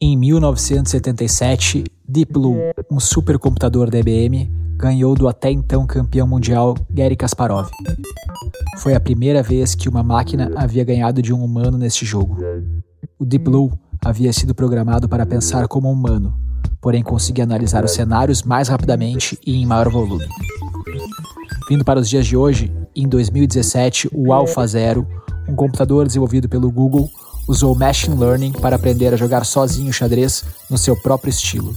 Em 1977, Deep Blue, um supercomputador da IBM, ganhou do até então campeão mundial Gary Kasparov. Foi a primeira vez que uma máquina havia ganhado de um humano neste jogo. O Deep Blue havia sido programado para pensar como um humano, porém conseguia analisar os cenários mais rapidamente e em maior volume. Vindo para os dias de hoje, em 2017, o AlphaZero, um computador desenvolvido pelo Google, usou machine learning para aprender a jogar sozinho xadrez no seu próprio estilo.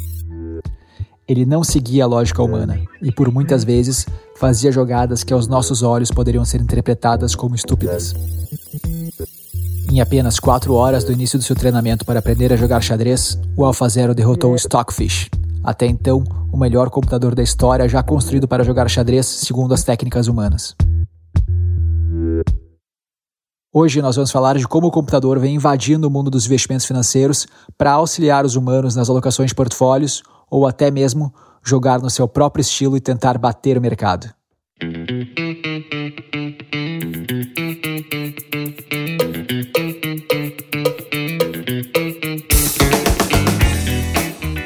Ele não seguia a lógica humana e, por muitas vezes, fazia jogadas que aos nossos olhos poderiam ser interpretadas como estúpidas. Em apenas quatro horas do início do seu treinamento para aprender a jogar xadrez, o AlphaZero derrotou o Stockfish, até então o melhor computador da história já construído para jogar xadrez segundo as técnicas humanas. Hoje nós vamos falar de como o computador vem invadindo o mundo dos investimentos financeiros para auxiliar os humanos nas alocações de portfólios ou até mesmo jogar no seu próprio estilo e tentar bater o mercado.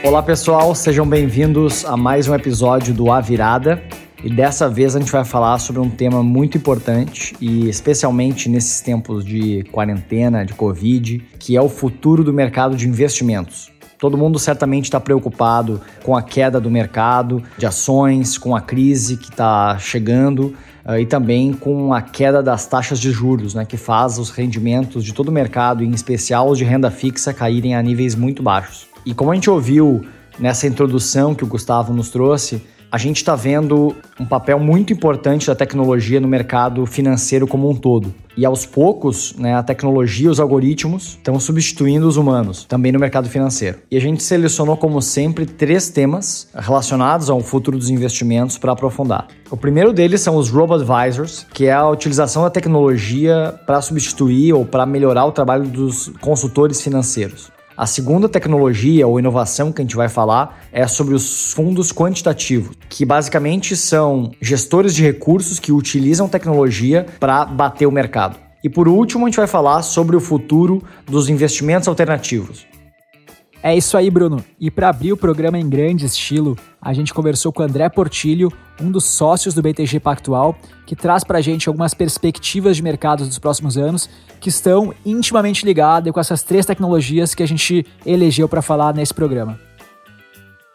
Olá pessoal, sejam bem-vindos a mais um episódio do A Virada. E dessa vez a gente vai falar sobre um tema muito importante e especialmente nesses tempos de quarentena, de Covid, que é o futuro do mercado de investimentos. Todo mundo certamente está preocupado com a queda do mercado de ações, com a crise que está chegando uh, e também com a queda das taxas de juros, né, que faz os rendimentos de todo o mercado, em especial os de renda fixa, caírem a níveis muito baixos. E como a gente ouviu nessa introdução que o Gustavo nos trouxe, a gente está vendo um papel muito importante da tecnologia no mercado financeiro como um todo. E aos poucos, né, a tecnologia, os algoritmos estão substituindo os humanos, também no mercado financeiro. E a gente selecionou, como sempre, três temas relacionados ao futuro dos investimentos para aprofundar. O primeiro deles são os robo-advisors, que é a utilização da tecnologia para substituir ou para melhorar o trabalho dos consultores financeiros. A segunda tecnologia ou inovação que a gente vai falar é sobre os fundos quantitativos, que basicamente são gestores de recursos que utilizam tecnologia para bater o mercado. E por último, a gente vai falar sobre o futuro dos investimentos alternativos. É isso aí, Bruno. E para abrir o programa em grande estilo, a gente conversou com André Portilho, um dos sócios do BTG Pactual, que traz para a gente algumas perspectivas de mercado dos próximos anos que estão intimamente ligadas com essas três tecnologias que a gente elegeu para falar nesse programa.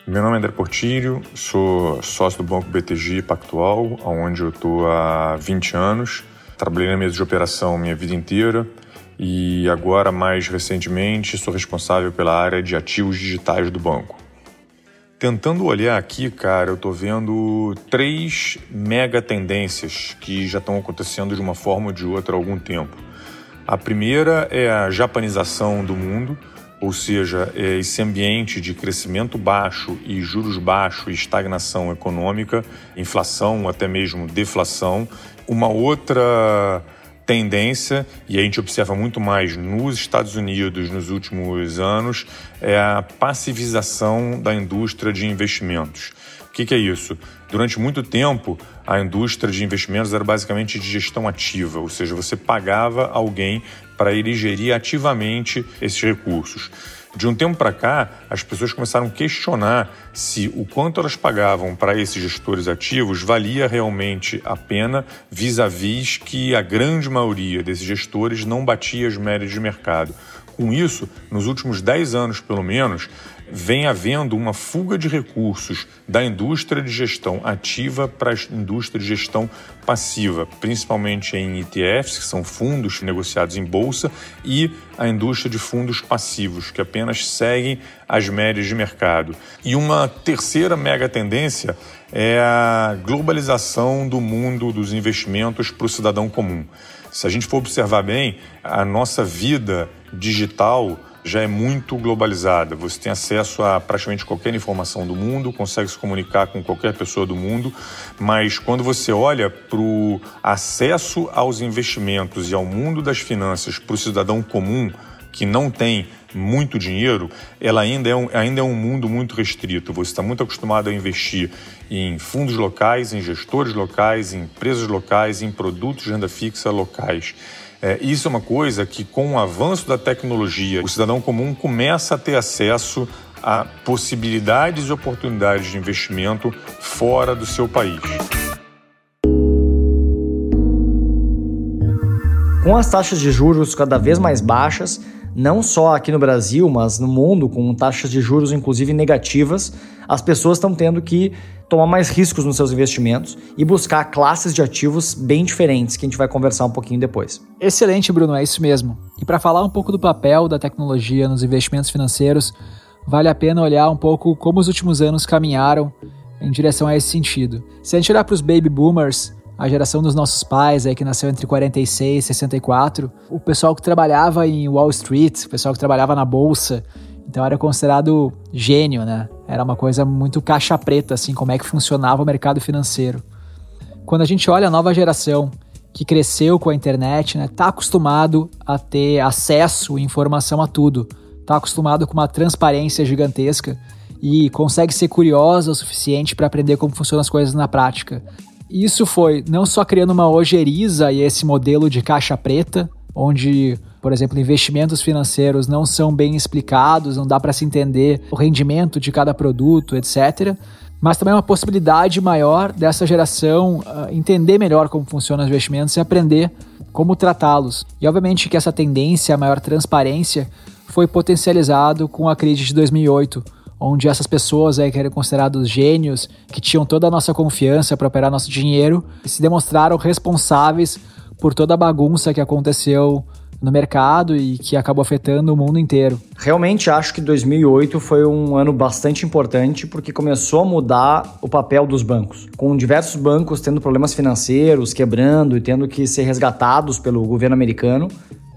Meu nome é André Portilho, sou sócio do Banco BTG Pactual, onde eu estou há 20 anos. Trabalhei na mesa de operação minha vida inteira e agora, mais recentemente, sou responsável pela área de ativos digitais do banco. Tentando olhar aqui, cara, eu estou vendo três mega tendências que já estão acontecendo de uma forma ou de outra há algum tempo. A primeira é a japanização do mundo, ou seja, é esse ambiente de crescimento baixo e juros baixos e estagnação econômica, inflação, até mesmo deflação. Uma outra tendência, e a gente observa muito mais nos Estados Unidos nos últimos anos, é a passivização da indústria de investimentos. O que, que, é isso? Durante muito tempo, a indústria de investimentos era basicamente de gestão ativa, ou seja, você pagava alguém para ele gerir ativamente esses recursos. De um tempo para cá, as pessoas começaram a questionar se o quanto elas pagavam para esses gestores ativos valia realmente a pena, vis-à-vis que a grande maioria desses gestores não batia as médias de mercado. Com isso, nos últimos 10 anos pelo menos, vem havendo uma fuga de recursos da indústria de gestão ativa para a indústria de gestão passiva, principalmente em ETFs, que são fundos negociados em bolsa, e a indústria de fundos passivos, que apenas seguem as médias de mercado. E uma terceira mega tendência é a globalização do mundo dos investimentos para o cidadão comum. Se a gente for observar bem, a nossa vida digital já é muito globalizada. Você tem acesso a praticamente qualquer informação do mundo, consegue se comunicar com qualquer pessoa do mundo, mas quando você olha para o acesso aos investimentos e ao mundo das finanças para o cidadão comum que não tem muito dinheiro, ela ainda é um, ainda é um mundo muito restrito. Você está muito acostumado a investir em fundos locais, em gestores locais, em empresas locais, em produtos de renda fixa locais. É, isso é uma coisa que, com o avanço da tecnologia, o cidadão comum começa a ter acesso a possibilidades e oportunidades de investimento fora do seu país. Com as taxas de juros cada vez mais baixas, não só aqui no Brasil, mas no mundo, com taxas de juros inclusive negativas, as pessoas estão tendo que tomar mais riscos nos seus investimentos e buscar classes de ativos bem diferentes, que a gente vai conversar um pouquinho depois. Excelente, Bruno, é isso mesmo. E para falar um pouco do papel da tecnologia nos investimentos financeiros, vale a pena olhar um pouco como os últimos anos caminharam em direção a esse sentido. Se a gente olhar para os baby boomers, a geração dos nossos pais, aí, que nasceu entre 46 e 64, o pessoal que trabalhava em Wall Street, o pessoal que trabalhava na bolsa, então era considerado gênio, né? Era uma coisa muito caixa preta, assim, como é que funcionava o mercado financeiro. Quando a gente olha a nova geração que cresceu com a internet, né, tá acostumado a ter acesso e informação a tudo, tá acostumado com uma transparência gigantesca e consegue ser curiosa o suficiente para aprender como funcionam as coisas na prática. Isso foi não só criando uma ojeriza e esse modelo de caixa preta, onde, por exemplo, investimentos financeiros não são bem explicados, não dá para se entender o rendimento de cada produto, etc. Mas também é uma possibilidade maior dessa geração uh, entender melhor como funcionam os investimentos e aprender como tratá-los. E obviamente que essa tendência a maior transparência foi potencializado com a crise de 2008, onde essas pessoas aí que eram considerados gênios, que tinham toda a nossa confiança para operar nosso dinheiro, se demonstraram responsáveis por toda a bagunça que aconteceu no mercado e que acabou afetando o mundo inteiro. Realmente acho que 2008 foi um ano bastante importante porque começou a mudar o papel dos bancos, com diversos bancos tendo problemas financeiros, quebrando e tendo que ser resgatados pelo governo americano.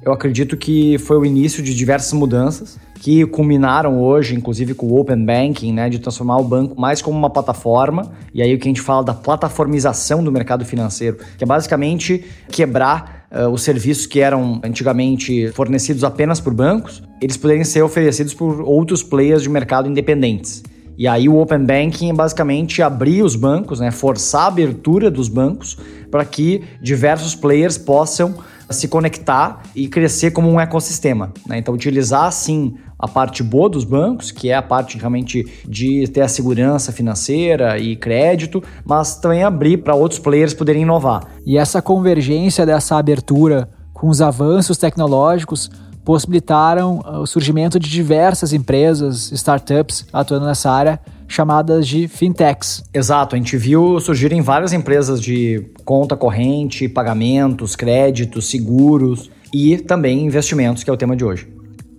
Eu acredito que foi o início de diversas mudanças que culminaram hoje, inclusive com o Open Banking, né, de transformar o banco mais como uma plataforma. E aí o que a gente fala da plataformização do mercado financeiro, que é basicamente quebrar uh, os serviços que eram antigamente fornecidos apenas por bancos, eles poderem ser oferecidos por outros players de mercado independentes. E aí o Open Banking é basicamente abrir os bancos, né, forçar a abertura dos bancos para que diversos players possam se conectar e crescer como um ecossistema. Né? Então, utilizar sim a parte boa dos bancos, que é a parte realmente de ter a segurança financeira e crédito, mas também abrir para outros players poderem inovar. E essa convergência dessa abertura com os avanços tecnológicos possibilitaram uh, o surgimento de diversas empresas, startups atuando nessa área, chamadas de fintechs. Exato, a gente viu surgirem várias empresas de conta corrente, pagamentos, créditos, seguros e também investimentos, que é o tema de hoje.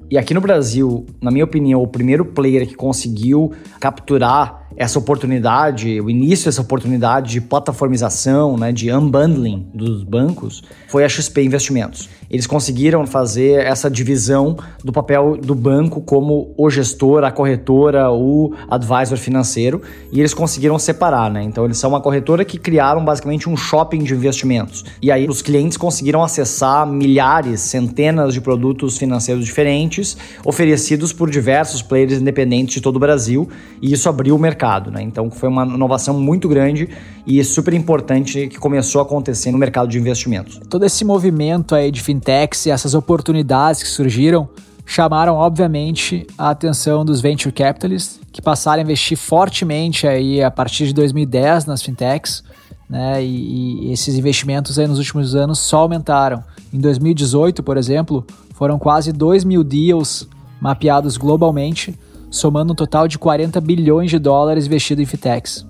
E aqui no Brasil, na minha opinião, o primeiro player que conseguiu capturar essa oportunidade, o início dessa oportunidade de plataformização, né, de unbundling dos bancos, foi a XP Investimentos. Eles conseguiram fazer essa divisão do papel do banco como o gestor, a corretora, o advisor financeiro, e eles conseguiram separar, né? Então eles são uma corretora que criaram basicamente um shopping de investimentos. E aí os clientes conseguiram acessar milhares, centenas de produtos financeiros diferentes, oferecidos por diversos players independentes de todo o Brasil, e isso abriu o mercado mercado. Né? Então foi uma inovação muito grande e super importante que começou a acontecer no mercado de investimentos. Todo esse movimento aí de fintechs e essas oportunidades que surgiram chamaram obviamente a atenção dos venture capitalists que passaram a investir fortemente aí a partir de 2010 nas fintechs. Né, e, e esses investimentos aí nos últimos anos só aumentaram. Em 2018, por exemplo, foram quase 2 mil deals mapeados globalmente, somando um total de 40 bilhões de dólares investido em fintechs.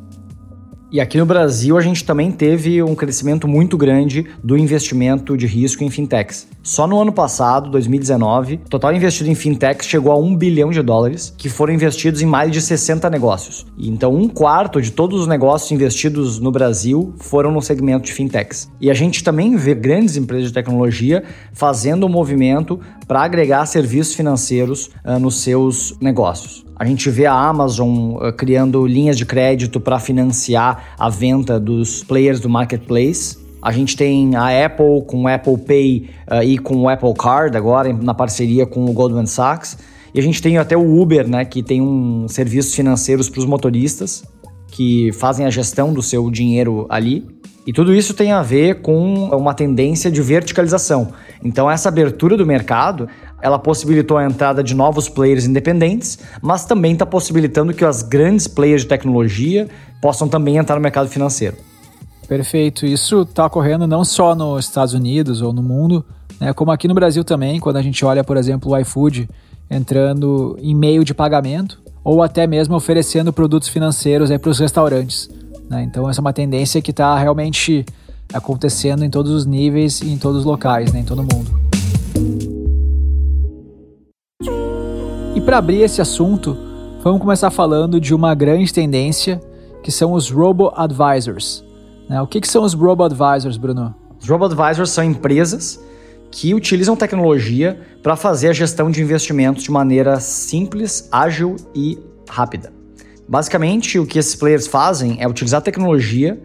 E aqui no Brasil a gente também teve um crescimento muito grande do investimento de risco em fintechs. Só no ano passado, 2019, o total investido em fintechs chegou a 1 bilhão de dólares, que foram investidos em mais de 60 negócios. Então, um quarto de todos os negócios investidos no Brasil foram no segmento de fintechs. E a gente também vê grandes empresas de tecnologia fazendo um movimento para agregar serviços financeiros uh, nos seus negócios. A gente vê a Amazon uh, criando linhas de crédito para financiar a venda dos players do marketplace. A gente tem a Apple com o Apple Pay uh, e com o Apple Card agora na parceria com o Goldman Sachs. E a gente tem até o Uber, né, que tem um serviços financeiros para os motoristas que fazem a gestão do seu dinheiro ali. E tudo isso tem a ver com uma tendência de verticalização. Então, essa abertura do mercado, ela possibilitou a entrada de novos players independentes, mas também está possibilitando que as grandes players de tecnologia possam também entrar no mercado financeiro. Perfeito. Isso está ocorrendo não só nos Estados Unidos ou no mundo, né, como aqui no Brasil também, quando a gente olha, por exemplo, o iFood entrando em meio de pagamento ou até mesmo oferecendo produtos financeiros para os restaurantes. Né? Então, essa é uma tendência que está realmente acontecendo em todos os níveis e em todos os locais, né? em todo mundo. Para abrir esse assunto, vamos começar falando de uma grande tendência que são os robo-advisors. Né? O que, que são os robo-advisors, Bruno? Os robo-advisors são empresas que utilizam tecnologia para fazer a gestão de investimentos de maneira simples, ágil e rápida. Basicamente, o que esses players fazem é utilizar tecnologia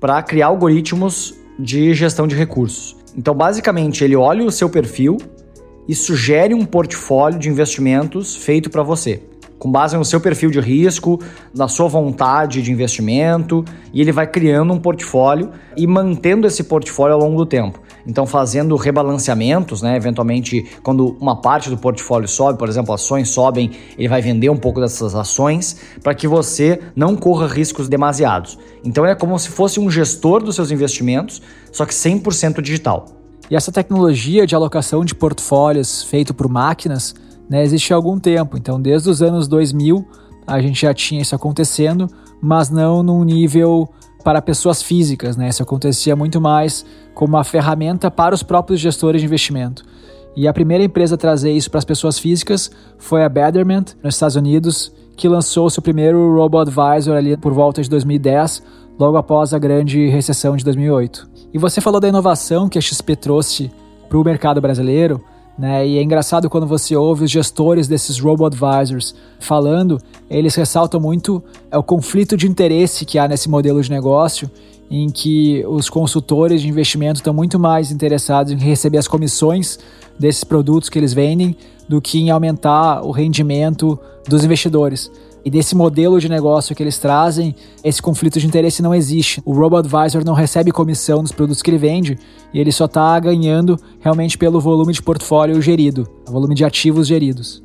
para criar algoritmos de gestão de recursos. Então, basicamente, ele olha o seu perfil e sugere um portfólio de investimentos feito para você, com base no seu perfil de risco, na sua vontade de investimento, e ele vai criando um portfólio e mantendo esse portfólio ao longo do tempo. Então, fazendo rebalanceamentos, né? Eventualmente, quando uma parte do portfólio sobe, por exemplo, ações sobem, ele vai vender um pouco dessas ações para que você não corra riscos demasiados. Então, é como se fosse um gestor dos seus investimentos, só que 100% digital. E essa tecnologia de alocação de portfólios feito por máquinas né, existe há algum tempo. Então, desde os anos 2000, a gente já tinha isso acontecendo, mas não num nível para pessoas físicas, né? Isso acontecia muito mais como uma ferramenta para os próprios gestores de investimento. E a primeira empresa a trazer isso para as pessoas físicas foi a Betterment, nos Estados Unidos, que lançou seu primeiro Robo-Advisor ali por volta de 2010, logo após a grande recessão de 2008. E você falou da inovação que a XP trouxe para o mercado brasileiro, né? E é engraçado quando você ouve os gestores desses robo-advisors falando, eles ressaltam muito é, o conflito de interesse que há nesse modelo de negócio, em que os consultores de investimento estão muito mais interessados em receber as comissões desses produtos que eles vendem do que em aumentar o rendimento dos investidores. E desse modelo de negócio que eles trazem, esse conflito de interesse não existe. O robo-advisor não recebe comissão dos produtos que ele vende e ele só está ganhando realmente pelo volume de portfólio gerido, volume de ativos geridos.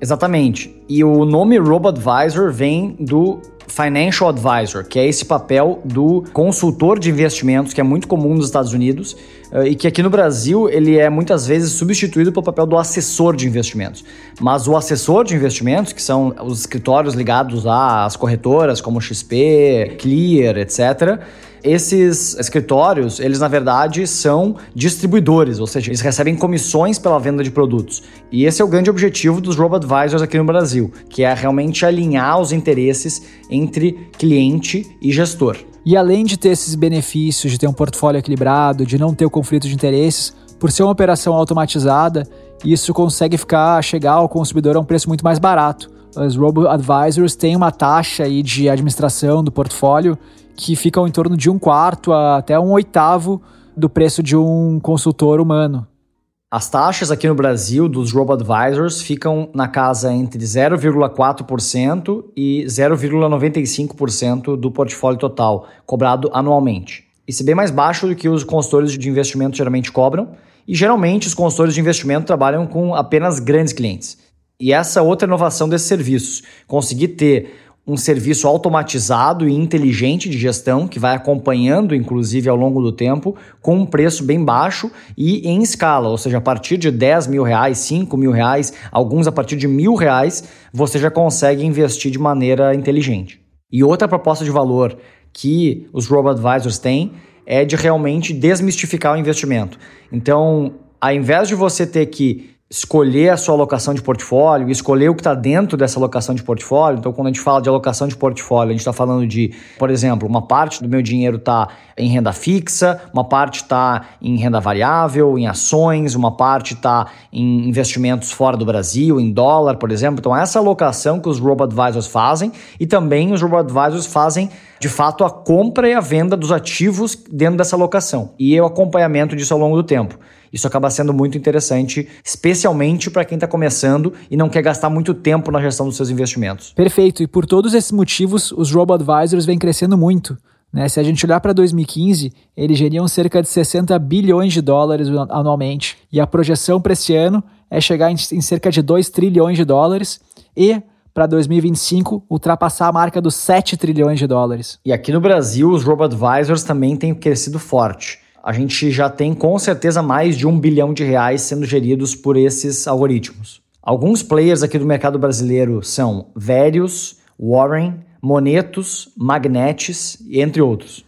Exatamente. E o nome robo-advisor vem do Financial Advisor, que é esse papel do consultor de investimentos que é muito comum nos Estados Unidos uh, e que aqui no Brasil ele é muitas vezes substituído pelo papel do assessor de investimentos. Mas o assessor de investimentos, que são os escritórios ligados às corretoras como XP, Clear, etc., esses escritórios, eles na verdade são distribuidores, ou seja, eles recebem comissões pela venda de produtos. E esse é o grande objetivo dos robo-advisors aqui no Brasil, que é realmente alinhar os interesses entre cliente e gestor. E além de ter esses benefícios de ter um portfólio equilibrado, de não ter o conflito de interesses, por ser uma operação automatizada, isso consegue ficar chegar ao consumidor a um preço muito mais barato. Os robo-advisors têm uma taxa aí de administração do portfólio que ficam em torno de um quarto até um oitavo do preço de um consultor humano. As taxas aqui no Brasil dos robo-advisors ficam na casa entre 0,4% e 0,95% do portfólio total, cobrado anualmente. Isso é bem mais baixo do que os consultores de investimento geralmente cobram, e geralmente os consultores de investimento trabalham com apenas grandes clientes. E essa é outra inovação desses serviços, conseguir ter um serviço automatizado e inteligente de gestão que vai acompanhando, inclusive, ao longo do tempo, com um preço bem baixo e em escala, ou seja, a partir de 10 mil reais, 5 mil reais, alguns a partir de mil reais, você já consegue investir de maneira inteligente. E outra proposta de valor que os robo-advisors têm é de realmente desmistificar o investimento. Então, ao invés de você ter que escolher a sua alocação de portfólio, escolher o que está dentro dessa alocação de portfólio. Então, quando a gente fala de alocação de portfólio, a gente está falando de, por exemplo, uma parte do meu dinheiro está em renda fixa, uma parte está em renda variável, em ações, uma parte está em investimentos fora do Brasil, em dólar, por exemplo. Então, essa alocação que os robo-advisors fazem e também os robo-advisors fazem, de fato, a compra e a venda dos ativos dentro dessa alocação e o acompanhamento disso ao longo do tempo. Isso acaba sendo muito interessante, especialmente para quem está começando e não quer gastar muito tempo na gestão dos seus investimentos. Perfeito. E por todos esses motivos, os robo-advisors vêm crescendo muito. Né? Se a gente olhar para 2015, eles geriam cerca de 60 bilhões de dólares anualmente. E a projeção para esse ano é chegar em, em cerca de 2 trilhões de dólares e para 2025 ultrapassar a marca dos 7 trilhões de dólares. E aqui no Brasil, os robo-advisors também têm crescido forte. A gente já tem com certeza mais de um bilhão de reais sendo geridos por esses algoritmos. Alguns players aqui do mercado brasileiro são Verius, Warren, Monetos, Magnetes, entre outros.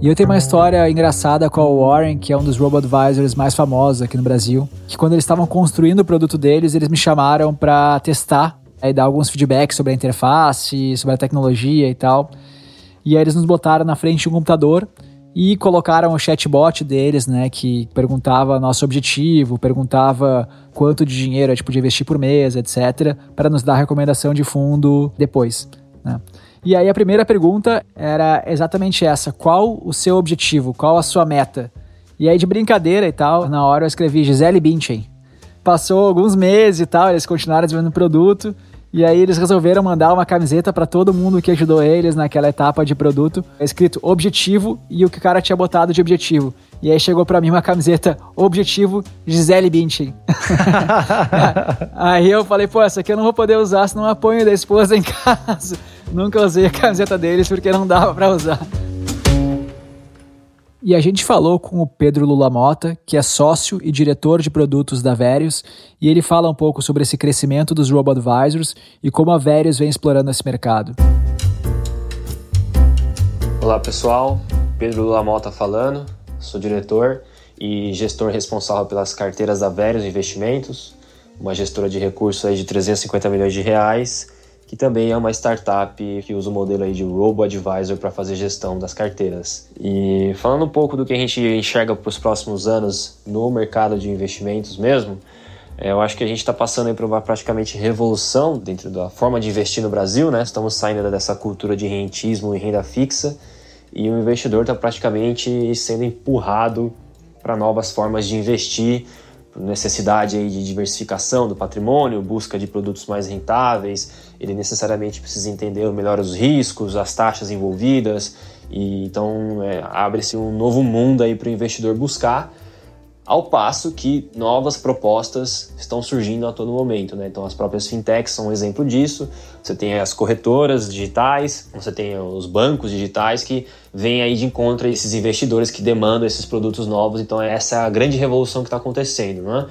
E eu tenho uma história engraçada com o Warren, que é um dos robo-advisors mais famosos aqui no Brasil, que quando eles estavam construindo o produto deles, eles me chamaram para testar e dar alguns feedbacks sobre a interface, sobre a tecnologia e tal. E aí eles nos botaram na frente de um computador e colocaram o chatbot deles, né, que perguntava nosso objetivo, perguntava quanto de dinheiro a gente podia investir por mês, etc, para nos dar recomendação de fundo depois, né? E aí a primeira pergunta era exatamente essa: qual o seu objetivo? Qual a sua meta? E aí de brincadeira e tal, na hora eu escrevi Gisele Bündchen. Passou alguns meses e tal, eles continuaram desenvolvendo o produto e aí eles resolveram mandar uma camiseta para todo mundo que ajudou eles naquela etapa de produto, escrito objetivo e o que o cara tinha botado de objetivo. E aí chegou para mim uma camiseta objetivo Gisele Bündchen. aí eu falei, pô, essa aqui eu não vou poder usar, senão eu apanho da esposa em casa. Nunca usei a camiseta deles porque não dava para usar. E a gente falou com o Pedro Lula Mota, que é sócio e diretor de produtos da Verius, e ele fala um pouco sobre esse crescimento dos robo-advisors e como a Verius vem explorando esse mercado. Olá pessoal, Pedro Lula Mota falando, sou diretor e gestor responsável pelas carteiras da Verius Investimentos, uma gestora de recursos aí de 350 milhões de reais que também é uma startup que usa o modelo aí de robo-advisor para fazer gestão das carteiras. E falando um pouco do que a gente enxerga para os próximos anos no mercado de investimentos mesmo, é, eu acho que a gente está passando por uma praticamente revolução dentro da forma de investir no Brasil, né? Estamos saindo dessa cultura de rentismo e renda fixa e o investidor está praticamente sendo empurrado para novas formas de investir, necessidade aí de diversificação do patrimônio, busca de produtos mais rentáveis, ele necessariamente precisa entender melhor os riscos, as taxas envolvidas, e então é, abre-se um novo mundo aí para o investidor buscar ao passo que novas propostas estão surgindo a todo momento. Né? Então, as próprias fintechs são um exemplo disso. Você tem as corretoras digitais, você tem os bancos digitais que vêm aí de encontro a esses investidores que demandam esses produtos novos. Então, essa é a grande revolução que está acontecendo. Né?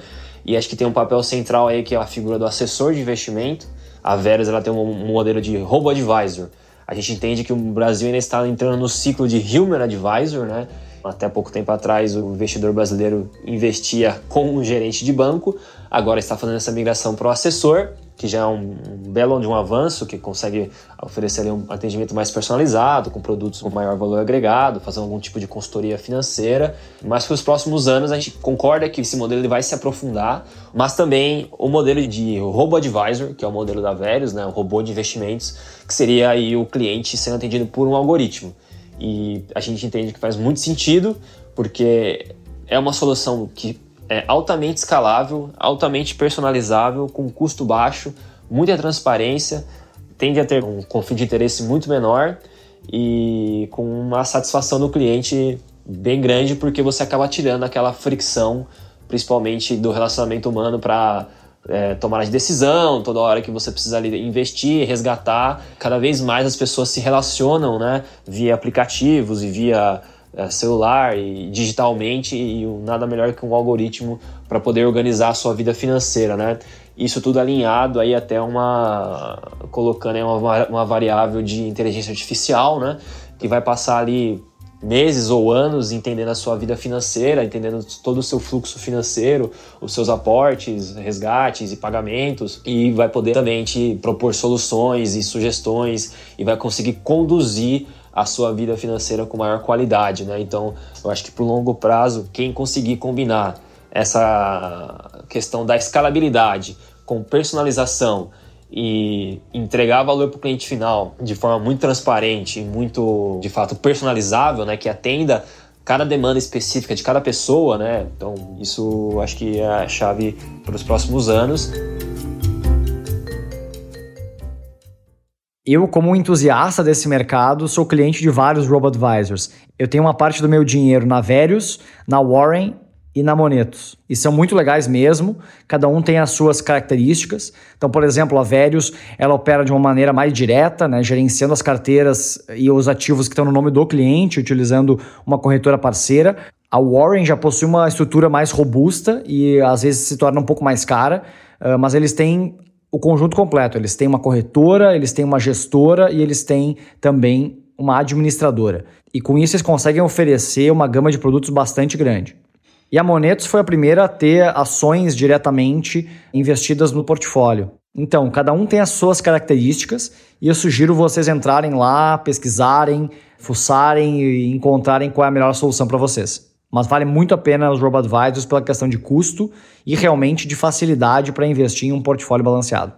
E acho que tem um papel central aí que é a figura do assessor de investimento. A Verus ela tem um modelo de robo-advisor. A gente entende que o Brasil ainda está entrando no ciclo de Human Advisor, né? Até pouco tempo atrás, o investidor brasileiro investia com um gerente de banco, agora está fazendo essa migração para o assessor, que já é um, belo de um avanço, que consegue oferecer um atendimento mais personalizado, com produtos com maior valor agregado, fazer algum tipo de consultoria financeira. Mas para os próximos anos a gente concorda que esse modelo ele vai se aprofundar, mas também o modelo de robô advisor, que é o modelo da Verius, né, o robô de investimentos, que seria aí o cliente sendo atendido por um algoritmo. E a gente entende que faz muito sentido, porque é uma solução que é altamente escalável, altamente personalizável, com custo baixo, muita transparência, tende a ter um conflito de interesse muito menor e com uma satisfação do cliente bem grande, porque você acaba tirando aquela fricção, principalmente do relacionamento humano, para é, tomada de decisão, toda hora que você precisa investir, resgatar. Cada vez mais as pessoas se relacionam né, via aplicativos e via celular e digitalmente e nada melhor que um algoritmo para poder organizar a sua vida financeira, né? Isso tudo alinhado aí até uma colocando uma, uma variável de inteligência artificial, né? Que vai passar ali meses ou anos entendendo a sua vida financeira, entendendo todo o seu fluxo financeiro, os seus aportes, resgates e pagamentos, e vai poder também te propor soluções e sugestões e vai conseguir conduzir a sua vida financeira com maior qualidade, né? Então, eu acho que para o longo prazo, quem conseguir combinar essa questão da escalabilidade com personalização e entregar valor para o cliente final de forma muito transparente e muito, de fato, personalizável, né, que atenda cada demanda específica de cada pessoa, né? Então, isso acho que é a chave para os próximos anos. Eu, como um entusiasta desse mercado, sou cliente de vários robo-advisors. Eu tenho uma parte do meu dinheiro na Verius, na Warren e na Monetos. E são muito legais mesmo, cada um tem as suas características. Então, por exemplo, a Verius, ela opera de uma maneira mais direta, né, gerenciando as carteiras e os ativos que estão no nome do cliente, utilizando uma corretora parceira. A Warren já possui uma estrutura mais robusta e às vezes se torna um pouco mais cara, mas eles têm o conjunto completo. Eles têm uma corretora, eles têm uma gestora e eles têm também uma administradora. E com isso eles conseguem oferecer uma gama de produtos bastante grande. E a Monetos foi a primeira a ter ações diretamente investidas no portfólio. Então, cada um tem as suas características e eu sugiro vocês entrarem lá, pesquisarem, fuçarem e encontrarem qual é a melhor solução para vocês mas vale muito a pena os robo-advisors pela questão de custo e realmente de facilidade para investir em um portfólio balanceado.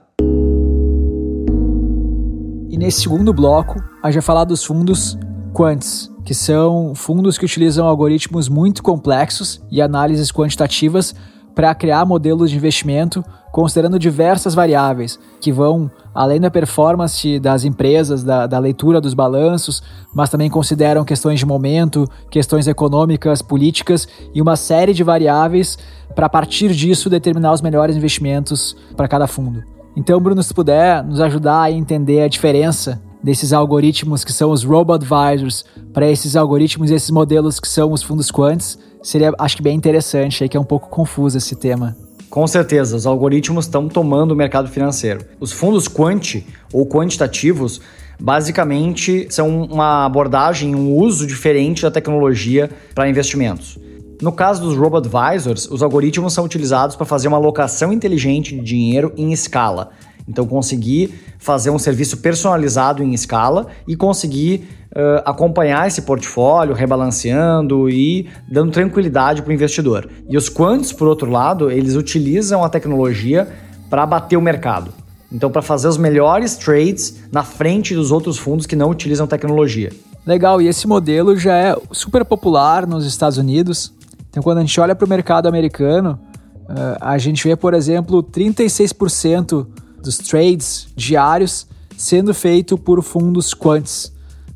E nesse segundo bloco, a gente vai falar dos fundos quants, que são fundos que utilizam algoritmos muito complexos e análises quantitativas para criar modelos de investimento considerando diversas variáveis que vão além da performance das empresas, da, da, leitura dos balanços, mas também consideram questões de momento, questões econômicas, políticas e uma série de variáveis para a partir disso determinar os melhores investimentos para cada fundo. Então, Bruno, se puder nos ajudar a entender a diferença desses algoritmos que são os robo-advisors para esses algoritmos e esses modelos que são os fundos quants, seria acho que bem interessante, aí que é um pouco confuso esse tema. Com certeza, os algoritmos estão tomando o mercado financeiro. Os fundos quant ou quantitativos basicamente são uma abordagem, um uso diferente da tecnologia para investimentos. No caso dos robo-advisors, os algoritmos são utilizados para fazer uma alocação inteligente de dinheiro em escala. Então, conseguir fazer um serviço personalizado em escala e conseguir uh, acompanhar esse portfólio, rebalanceando e dando tranquilidade para o investidor. E os quants, por outro lado, eles utilizam a tecnologia para bater o mercado. Então, para fazer os melhores trades na frente dos outros fundos que não utilizam tecnologia. Legal, e esse modelo já é super popular nos Estados Unidos. Então, quando a gente olha para o mercado americano, uh, a gente vê, por exemplo, 36% dos trades diários sendo feito por fundos quants.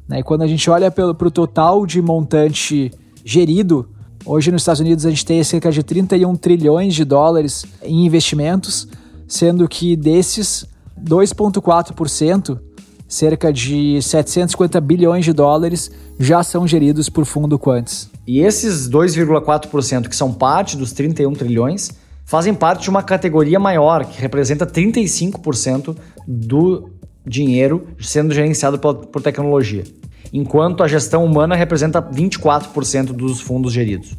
Né? E quando a gente olha para o total de montante gerido, hoje nos Estados Unidos a gente tem cerca de 31 trilhões de dólares em investimentos, sendo que desses 2,4%, cerca de 750 bilhões de dólares, já são geridos por fundo quants. E esses 2,4% que são parte dos 31 trilhões fazem parte de uma categoria maior, que representa 35% do dinheiro sendo gerenciado por tecnologia, enquanto a gestão humana representa 24% dos fundos geridos.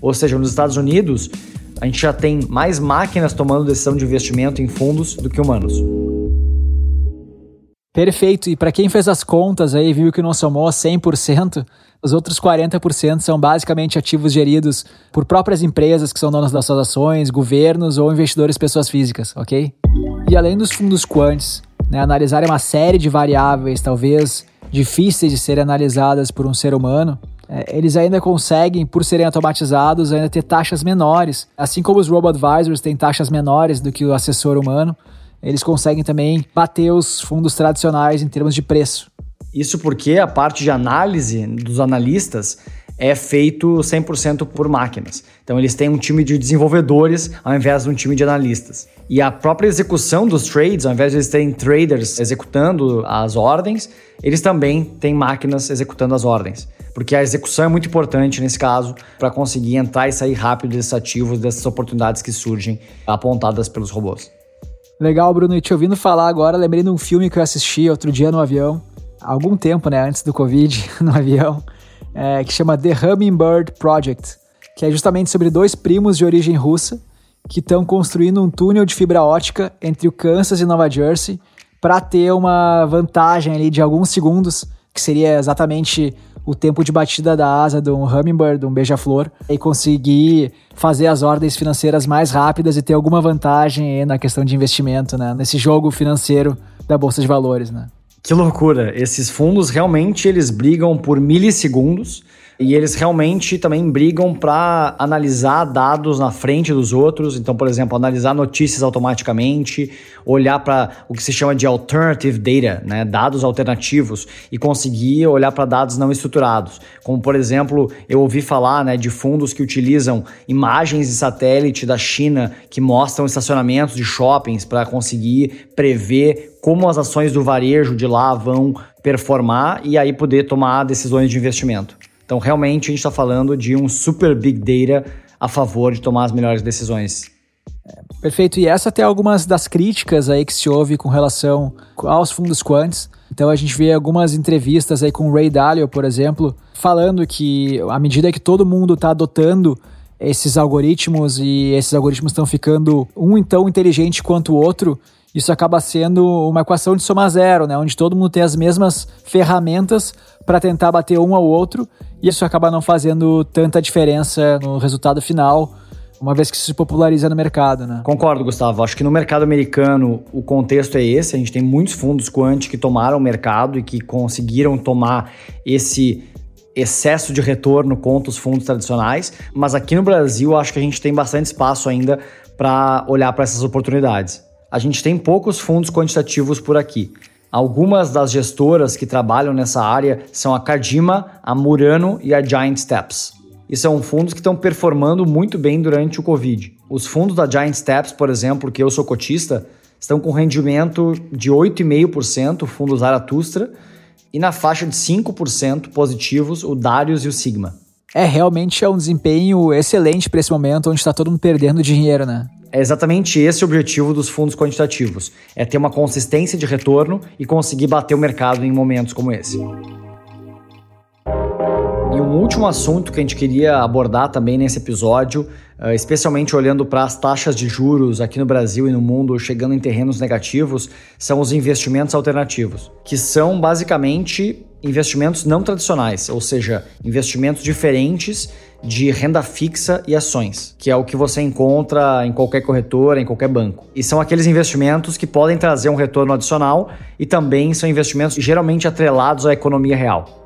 Ou seja, nos Estados Unidos, a gente já tem mais máquinas tomando decisão de investimento em fundos do que humanos. Perfeito. E para quem fez as contas aí viu que não somou 100%, os outros 40% são basicamente ativos geridos por próprias empresas que são donas das suas ações, governos ou investidores pessoas físicas, ok? E além dos fundos quants, né, analisarem uma série de variáveis, talvez difíceis de serem analisadas por um ser humano, é, eles ainda conseguem, por serem automatizados, ainda ter taxas menores. Assim como os robo-advisors têm taxas menores do que o assessor humano, eles conseguem também bater os fundos tradicionais em termos de preço. Isso porque a parte de análise dos analistas é feito 100% por máquinas. Então eles têm um time de desenvolvedores ao invés de um time de analistas. E a própria execução dos trades, ao invés de eles terem traders executando as ordens, eles também têm máquinas executando as ordens. Porque a execução é muito importante nesse caso para conseguir entrar e sair rápido desses ativos, dessas oportunidades que surgem apontadas pelos robôs. Legal, Bruno. E te ouvindo falar agora, lembrei de um filme que eu assisti outro dia no avião, há algum tempo, né, antes do Covid, no avião, é, que chama The Hummingbird Project, que é justamente sobre dois primos de origem russa que estão construindo um túnel de fibra ótica entre o Kansas e Nova Jersey para ter uma vantagem ali de alguns segundos, que seria exatamente o tempo de batida da asa de um hummingbird, de um beija-flor, e conseguir fazer as ordens financeiras mais rápidas e ter alguma vantagem na questão de investimento, né? Nesse jogo financeiro da bolsa de valores, né? Que loucura! Esses fundos realmente eles brigam por milissegundos e eles realmente também brigam para analisar dados na frente dos outros. Então, por exemplo, analisar notícias automaticamente, olhar para o que se chama de alternative data, né, dados alternativos, e conseguir olhar para dados não estruturados. Como, por exemplo, eu ouvi falar né, de fundos que utilizam imagens de satélite da China que mostram estacionamentos de shoppings para conseguir prever como as ações do varejo de lá vão performar e aí poder tomar decisões de investimento. Então, realmente, a gente está falando de um super big data a favor de tomar as melhores decisões. Perfeito. E essa até algumas das críticas aí que se ouve com relação aos fundos quants. Então a gente vê algumas entrevistas aí com o Ray Dalio, por exemplo, falando que à medida que todo mundo está adotando esses algoritmos e esses algoritmos estão ficando um tão inteligente quanto o outro, isso acaba sendo uma equação de soma zero, né? Onde todo mundo tem as mesmas ferramentas para tentar bater um ao outro e isso acaba não fazendo tanta diferença no resultado final, uma vez que isso se populariza no mercado, né? Concordo, Gustavo. Acho que no mercado americano o contexto é esse. A gente tem muitos fundos quant que tomaram o mercado e que conseguiram tomar esse excesso de retorno contra os fundos tradicionais, mas aqui no Brasil acho que a gente tem bastante espaço ainda para olhar para essas oportunidades. A gente tem poucos fundos quantitativos por aqui. Algumas das gestoras que trabalham nessa área são a Cardima, a Murano e a Giant Steps. E são fundos que estão performando muito bem durante o Covid. Os fundos da Giant Steps, por exemplo, que eu sou cotista, estão com rendimento de 8,5%, o fundo Zaratustra, e na faixa de 5% positivos o Darius e o Sigma. É, realmente é um desempenho excelente para esse momento onde está todo mundo perdendo dinheiro, né? É exatamente esse o objetivo dos fundos quantitativos: é ter uma consistência de retorno e conseguir bater o mercado em momentos como esse. E um último assunto que a gente queria abordar também nesse episódio, eh, especialmente olhando para as taxas de juros aqui no Brasil e no mundo chegando em terrenos negativos, são os investimentos alternativos, que são basicamente investimentos não tradicionais, ou seja, investimentos diferentes de renda fixa e ações, que é o que você encontra em qualquer corretora, em qualquer banco. E são aqueles investimentos que podem trazer um retorno adicional e também são investimentos geralmente atrelados à economia real.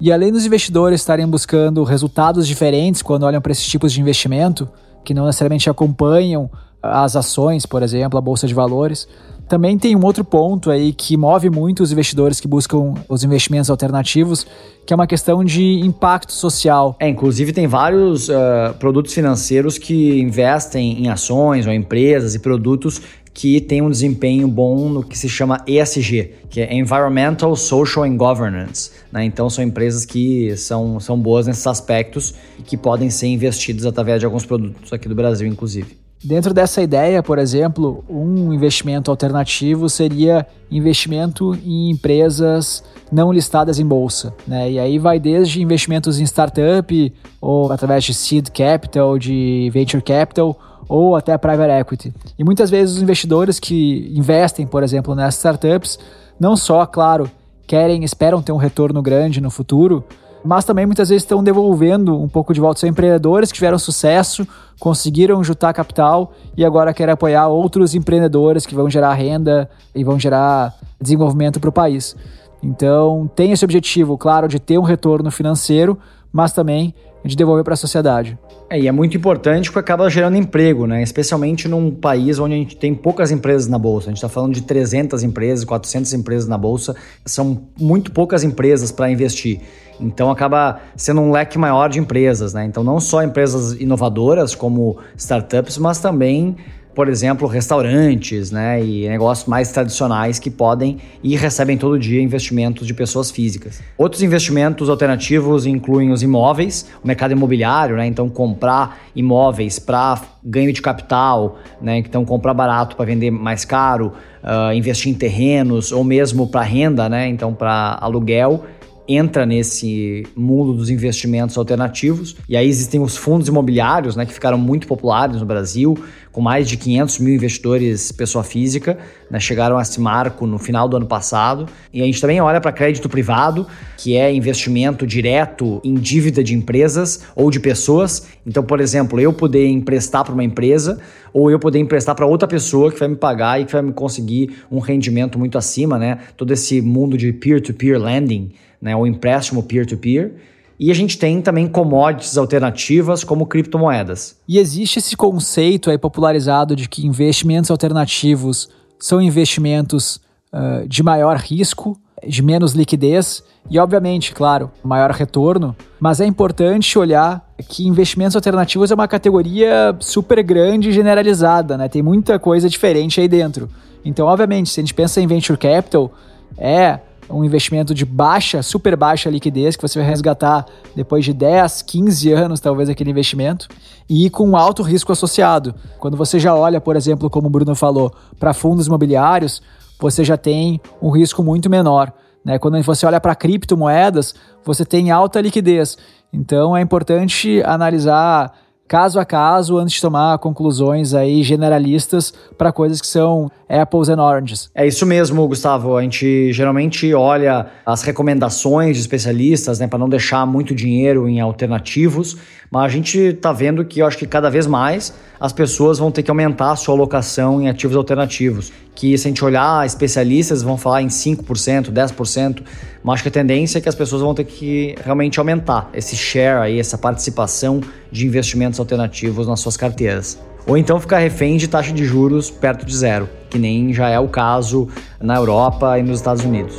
E além dos investidores estarem buscando resultados diferentes quando olham para esses tipos de investimento, que não necessariamente acompanham as ações, por exemplo, a bolsa de valores, também tem um outro ponto aí que move muito os investidores que buscam os investimentos alternativos, que é uma questão de impacto social. É, inclusive tem vários uh, produtos financeiros que investem em ações ou empresas e produtos que têm um desempenho bom no que se chama ESG, que é Environmental, Social and Governance. Né? Então são empresas que são, são boas nesses aspectos e que podem ser investidas através de alguns produtos aqui do Brasil, inclusive. Dentro dessa ideia, por exemplo, um investimento alternativo seria investimento em empresas não listadas em bolsa. Né? E aí vai desde investimentos em startup, ou através de seed capital, de venture capital, ou até private equity. E muitas vezes os investidores que investem, por exemplo, nessas startups, não só, claro, querem, esperam ter um retorno grande no futuro, mas também muitas vezes estão devolvendo um pouco de volta. São empreendedores que tiveram sucesso, conseguiram juntar capital e agora querem apoiar outros empreendedores que vão gerar renda e vão gerar desenvolvimento para o país. Então, tem esse objetivo, claro, de ter um retorno financeiro, mas também de devolver para a sociedade. É, e é muito importante porque acaba gerando emprego, né? Especialmente num país onde a gente tem poucas empresas na bolsa. A gente está falando de 300 empresas, 400 empresas na bolsa. São muito poucas empresas para investir. Então acaba sendo um leque maior de empresas, né? Então não só empresas inovadoras como startups, mas também por exemplo, restaurantes né, e negócios mais tradicionais que podem e recebem todo dia investimentos de pessoas físicas. Outros investimentos alternativos incluem os imóveis, o mercado imobiliário, né, então comprar imóveis para ganho de capital, né, então comprar barato para vender mais caro, uh, investir em terrenos ou mesmo para renda, né, então para aluguel entra nesse mundo dos investimentos alternativos. E aí existem os fundos imobiliários, né, que ficaram muito populares no Brasil, com mais de 500 mil investidores pessoa física, né, chegaram a esse marco no final do ano passado. E a gente também olha para crédito privado, que é investimento direto em dívida de empresas ou de pessoas. Então, por exemplo, eu poder emprestar para uma empresa ou eu poder emprestar para outra pessoa que vai me pagar e que vai me conseguir um rendimento muito acima, né? Todo esse mundo de peer-to-peer -peer lending né, o empréstimo peer-to-peer. E a gente tem também commodities alternativas como criptomoedas. E existe esse conceito aí popularizado de que investimentos alternativos são investimentos uh, de maior risco, de menos liquidez e, obviamente, claro, maior retorno. Mas é importante olhar que investimentos alternativos é uma categoria super grande e generalizada, né? Tem muita coisa diferente aí dentro. Então, obviamente, se a gente pensa em venture capital, é um investimento de baixa, super baixa liquidez, que você vai resgatar depois de 10, 15 anos, talvez, aquele investimento, e com alto risco associado. Quando você já olha, por exemplo, como o Bruno falou, para fundos imobiliários, você já tem um risco muito menor. Né? Quando você olha para criptomoedas, você tem alta liquidez. Então é importante analisar caso a caso antes de tomar conclusões aí generalistas para coisas que são apples and oranges. É isso mesmo, Gustavo. A gente geralmente olha as recomendações de especialistas, né, para não deixar muito dinheiro em alternativos, mas a gente está vendo que eu acho que cada vez mais as pessoas vão ter que aumentar a sua alocação em ativos alternativos. Que se a gente olhar especialistas vão falar em 5%, 10%, mas acho que a tendência é que as pessoas vão ter que realmente aumentar esse share aí, essa participação de investimentos alternativos nas suas carteiras. Ou então ficar refém de taxa de juros perto de zero, que nem já é o caso na Europa e nos Estados Unidos.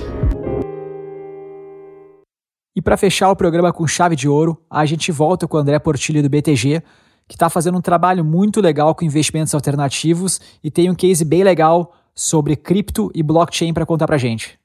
E para fechar o programa com chave de ouro, a gente volta com o André Portilho do BTG, que está fazendo um trabalho muito legal com investimentos alternativos e tem um case bem legal sobre cripto e blockchain para contar para gente.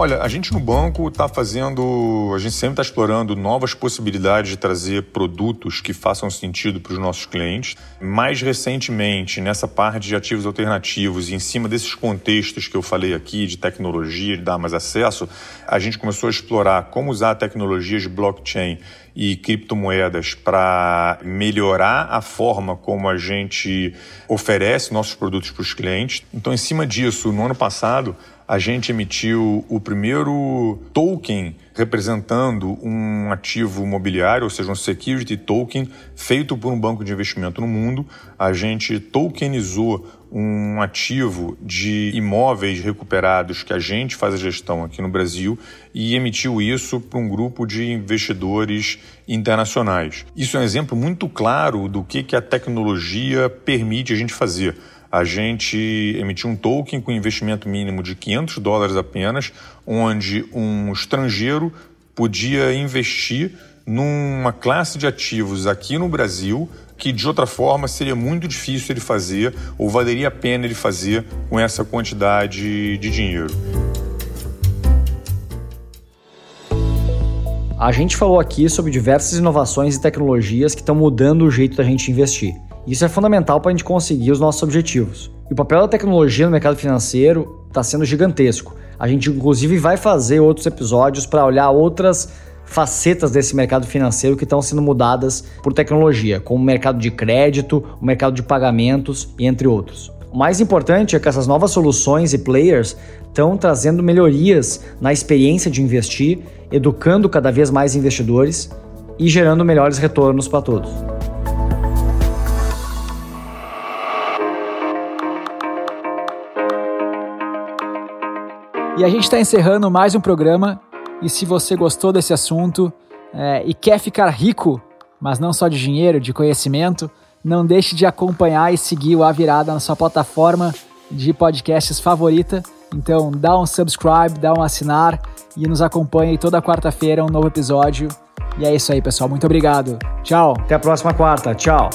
Olha, a gente no banco está fazendo, a gente sempre está explorando novas possibilidades de trazer produtos que façam sentido para os nossos clientes. Mais recentemente, nessa parte de ativos alternativos e em cima desses contextos que eu falei aqui de tecnologia, de dar mais acesso, a gente começou a explorar como usar tecnologias de blockchain e criptomoedas para melhorar a forma como a gente oferece nossos produtos para os clientes. Então, em cima disso, no ano passado, a gente emitiu o primeiro token representando um ativo imobiliário, ou seja, um security token feito por um banco de investimento no mundo. A gente tokenizou um ativo de imóveis recuperados que a gente faz a gestão aqui no Brasil e emitiu isso para um grupo de investidores internacionais. Isso é um exemplo muito claro do que, que a tecnologia permite a gente fazer a gente emitiu um token com investimento mínimo de 500 dólares apenas, onde um estrangeiro podia investir numa classe de ativos aqui no Brasil que de outra forma seria muito difícil ele fazer ou valeria a pena ele fazer com essa quantidade de dinheiro. A gente falou aqui sobre diversas inovações e tecnologias que estão mudando o jeito da gente investir. Isso é fundamental para a gente conseguir os nossos objetivos. E o papel da tecnologia no mercado financeiro está sendo gigantesco. A gente, inclusive, vai fazer outros episódios para olhar outras facetas desse mercado financeiro que estão sendo mudadas por tecnologia, como o mercado de crédito, o mercado de pagamentos e entre outros. O mais importante é que essas novas soluções e players estão trazendo melhorias na experiência de investir, educando cada vez mais investidores e gerando melhores retornos para todos. E a gente está encerrando mais um programa. E se você gostou desse assunto é, e quer ficar rico, mas não só de dinheiro, de conhecimento, não deixe de acompanhar e seguir o A Virada na sua plataforma de podcasts favorita. Então dá um subscribe, dá um assinar e nos acompanhe toda quarta-feira um novo episódio. E é isso aí, pessoal. Muito obrigado. Tchau. Até a próxima quarta. Tchau.